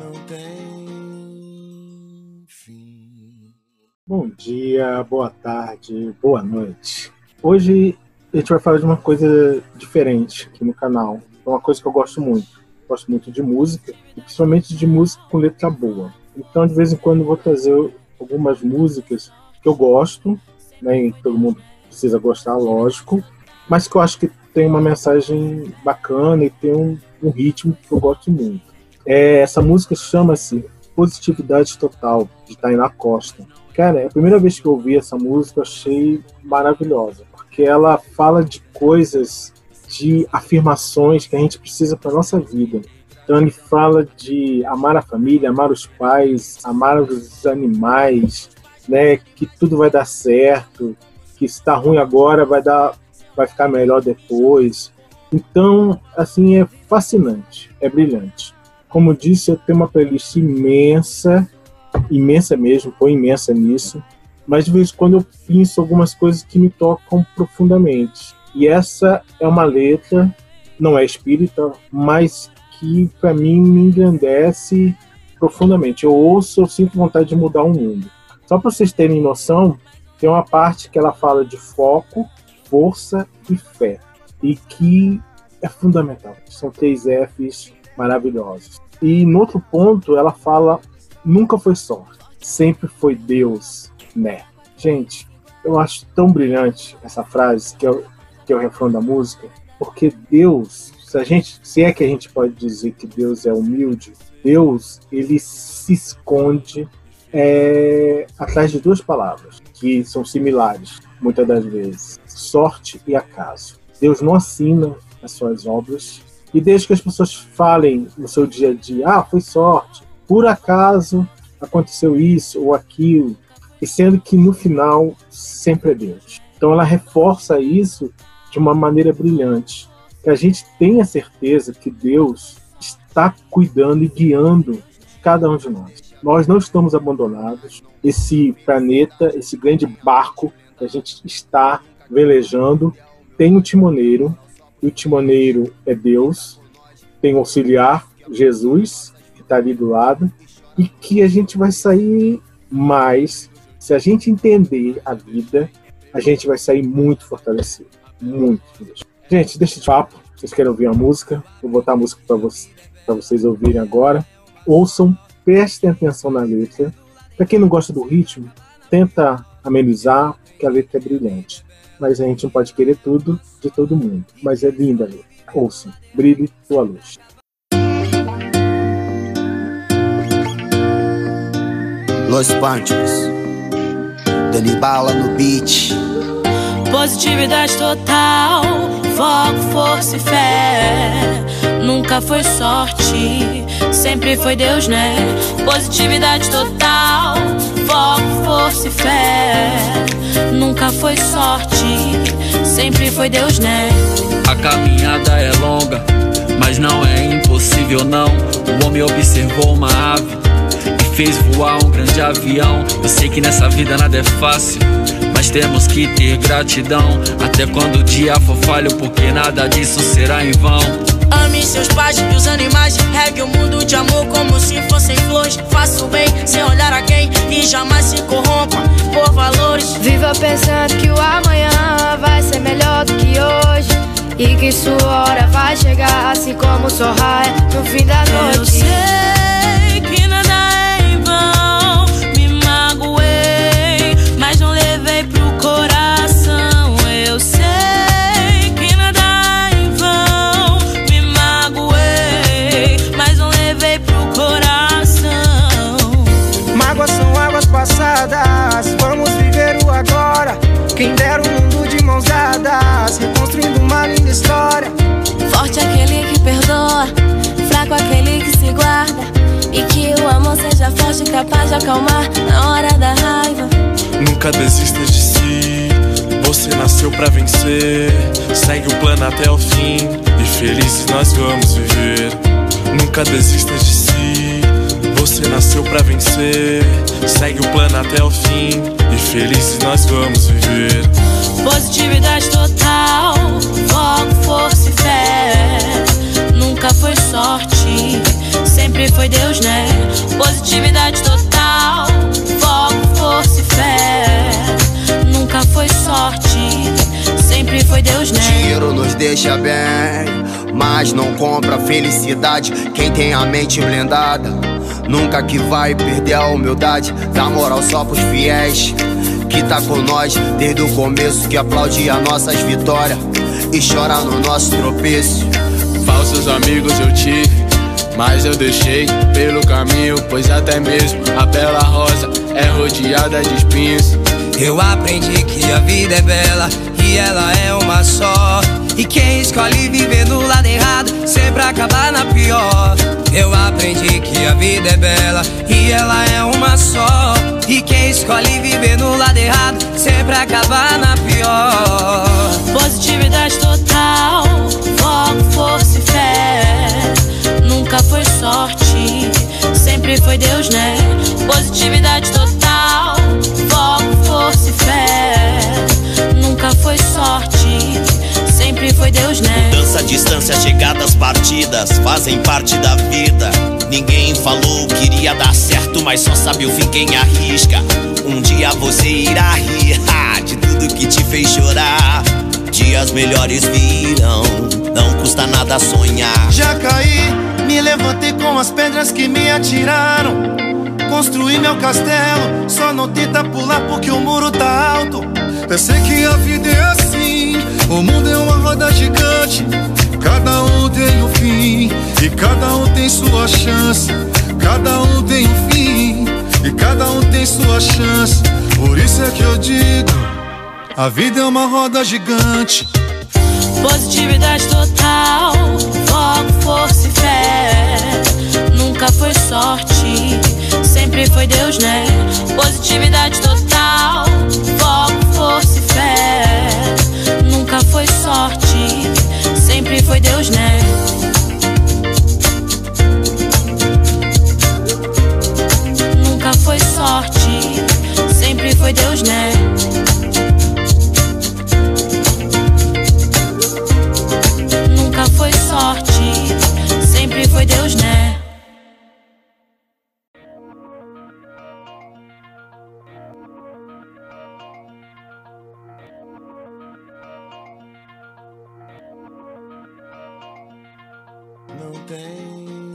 não tem fim. Bom dia, boa tarde, boa noite. Hoje a gente vai falar de uma coisa diferente aqui no canal. É uma coisa que eu gosto muito. Gosto muito de música, e principalmente de música com letra boa. Então, de vez em quando, eu vou trazer algumas músicas que eu gosto, né? E todo mundo precisa gostar, lógico, mas que eu acho que tem uma mensagem bacana e tem um, um ritmo que eu gosto muito. É, essa música chama-se Positividade Total, de Tainá Costa. Cara, é a primeira vez que eu ouvi essa música, achei maravilhosa, porque ela fala de coisas, de afirmações que a gente precisa para nossa vida. Então ele fala de amar a família, amar os pais, amar os animais, né, que tudo vai dar certo, que está ruim agora vai dar vai ficar melhor depois. Então, assim, é fascinante, é brilhante. Como disse, eu tenho uma playlist imensa, imensa mesmo, foi imensa nisso, mas de vez em quando eu penso algumas coisas que me tocam profundamente. E essa é uma letra, não é espírita, mas que para mim me engrandece profundamente. Eu ouço, eu sinto vontade de mudar o mundo. Só para vocês terem noção, tem uma parte que ela fala de foco, força e fé. E que é fundamental. São três Fs maravilhosos. E no outro ponto, ela fala: nunca foi sorte, sempre foi Deus, né? Gente, eu acho tão brilhante essa frase, que é, o, que é o refrão da música, porque Deus, se, a gente, se é que a gente pode dizer que Deus é humilde, Deus, ele se esconde é, atrás de duas palavras, que são similares, muitas das vezes: sorte e acaso. Deus não assina as suas obras, e desde que as pessoas falem no seu dia a dia, ah, foi sorte, por acaso aconteceu isso ou aquilo, e sendo que no final sempre é Deus. Então ela reforça isso de uma maneira brilhante, que a gente tenha certeza que Deus está cuidando e guiando cada um de nós. Nós não estamos abandonados. Esse planeta, esse grande barco que a gente está velejando, tem um timoneiro e o timoneiro é Deus, tem o auxiliar, Jesus, que está ali do lado, e que a gente vai sair mais. Se a gente entender a vida, a gente vai sair muito fortalecido. Muito. Gente, deixa de papo. Vocês querem ouvir a música? Vou botar a música para vocês, vocês ouvirem agora. Ouçam, prestem atenção na letra. Para quem não gosta do ritmo, tenta amenizar, porque a letra é brilhante mas a gente não pode querer tudo de todo mundo. Mas é linda ali. Ouçam, brilhe tua luz. Los Panchos, Dani Bala no beat. Positividade total, foco, força e fé. Nunca foi sorte, sempre foi Deus, né? Positividade total, foco, força e fé. Nunca foi sorte, sempre foi Deus, né? A caminhada é longa, mas não é impossível não. O homem observou uma ave e fez voar um grande avião. Eu sei que nessa vida nada é fácil. Mas temos que ter gratidão Até quando o dia for falho Porque nada disso será em vão Ame seus pais e os animais Regue o mundo de amor como se fossem flores Faça o bem sem olhar a quem pensando que o amanhã vai ser melhor do que hoje. E que sua hora vai chegar Assim como o sol raia no fim da noite. Eu sei que nada é em vão Me magoei, mas não levei pro coração. Eu sei que nada é em vão Me magoei, mas não levei pro coração. Mágoas são águas passadas, linda história. Forte aquele que perdoa, fraco aquele que se guarda. E que o amor seja forte, capaz de acalmar na hora da raiva. Nunca desista de si, você nasceu pra vencer. Segue o plano até o fim, e felizes nós vamos viver. Nunca desista de si, você nasceu pra vencer. Segue o plano até o fim, e felizes nós vamos viver. Positividade total, foco, força e fé. Nunca foi sorte, sempre foi Deus, né? Positividade total, foco, força e fé. Nunca foi sorte, sempre foi Deus, né? Dinheiro nos deixa bem, mas não compra felicidade. Quem tem a mente blindada, nunca que vai perder a humildade. Dá moral só pros fiéis, que tá com nós desde o começo, que aplaude as nossas vitórias e chora no nosso tropeço. Falsos amigos eu tive, mas eu deixei pelo caminho, pois até mesmo a bela rosa é rodeada de espinhos. Eu aprendi que a vida é bela e ela é uma só. E quem escolhe viver no lado errado sempre acaba na pior. Eu aprendi que a vida é bela e ela é uma só. Escolhe viver no lado errado sempre acaba na pior. Positividade total, foco, força e fé. Nunca foi sorte, sempre foi Deus, né? Positividade total, foco, força e fé. Nunca foi sorte, sempre foi Deus, né? Mudança, distância, chegadas, partidas fazem parte da vida. Ninguém falou que iria dar certo, mas só sabe o fim quem arrisca. Um dia você irá rir ha, de tudo que te fez chorar. Dias melhores virão, não custa nada sonhar. Já caí, me levantei com as pedras que me atiraram. Construí meu castelo, só não tenta pular porque o muro tá alto. Eu sei que a vida é assim, o mundo é uma roda gigante. Cada um tem um fim e cada um tem sua chance. Cada um tem um fim e cada um tem sua chance. Por isso é que eu digo: a vida é uma roda gigante. Positividade total, foco, força e fé. Nunca foi sorte, sempre foi Deus, né? Positividade total, foco, força e fé. Nunca foi sorte, sempre foi Deus, né? Sempre foi Deus, né? Nunca foi sorte, sempre foi Deus, né? Não tem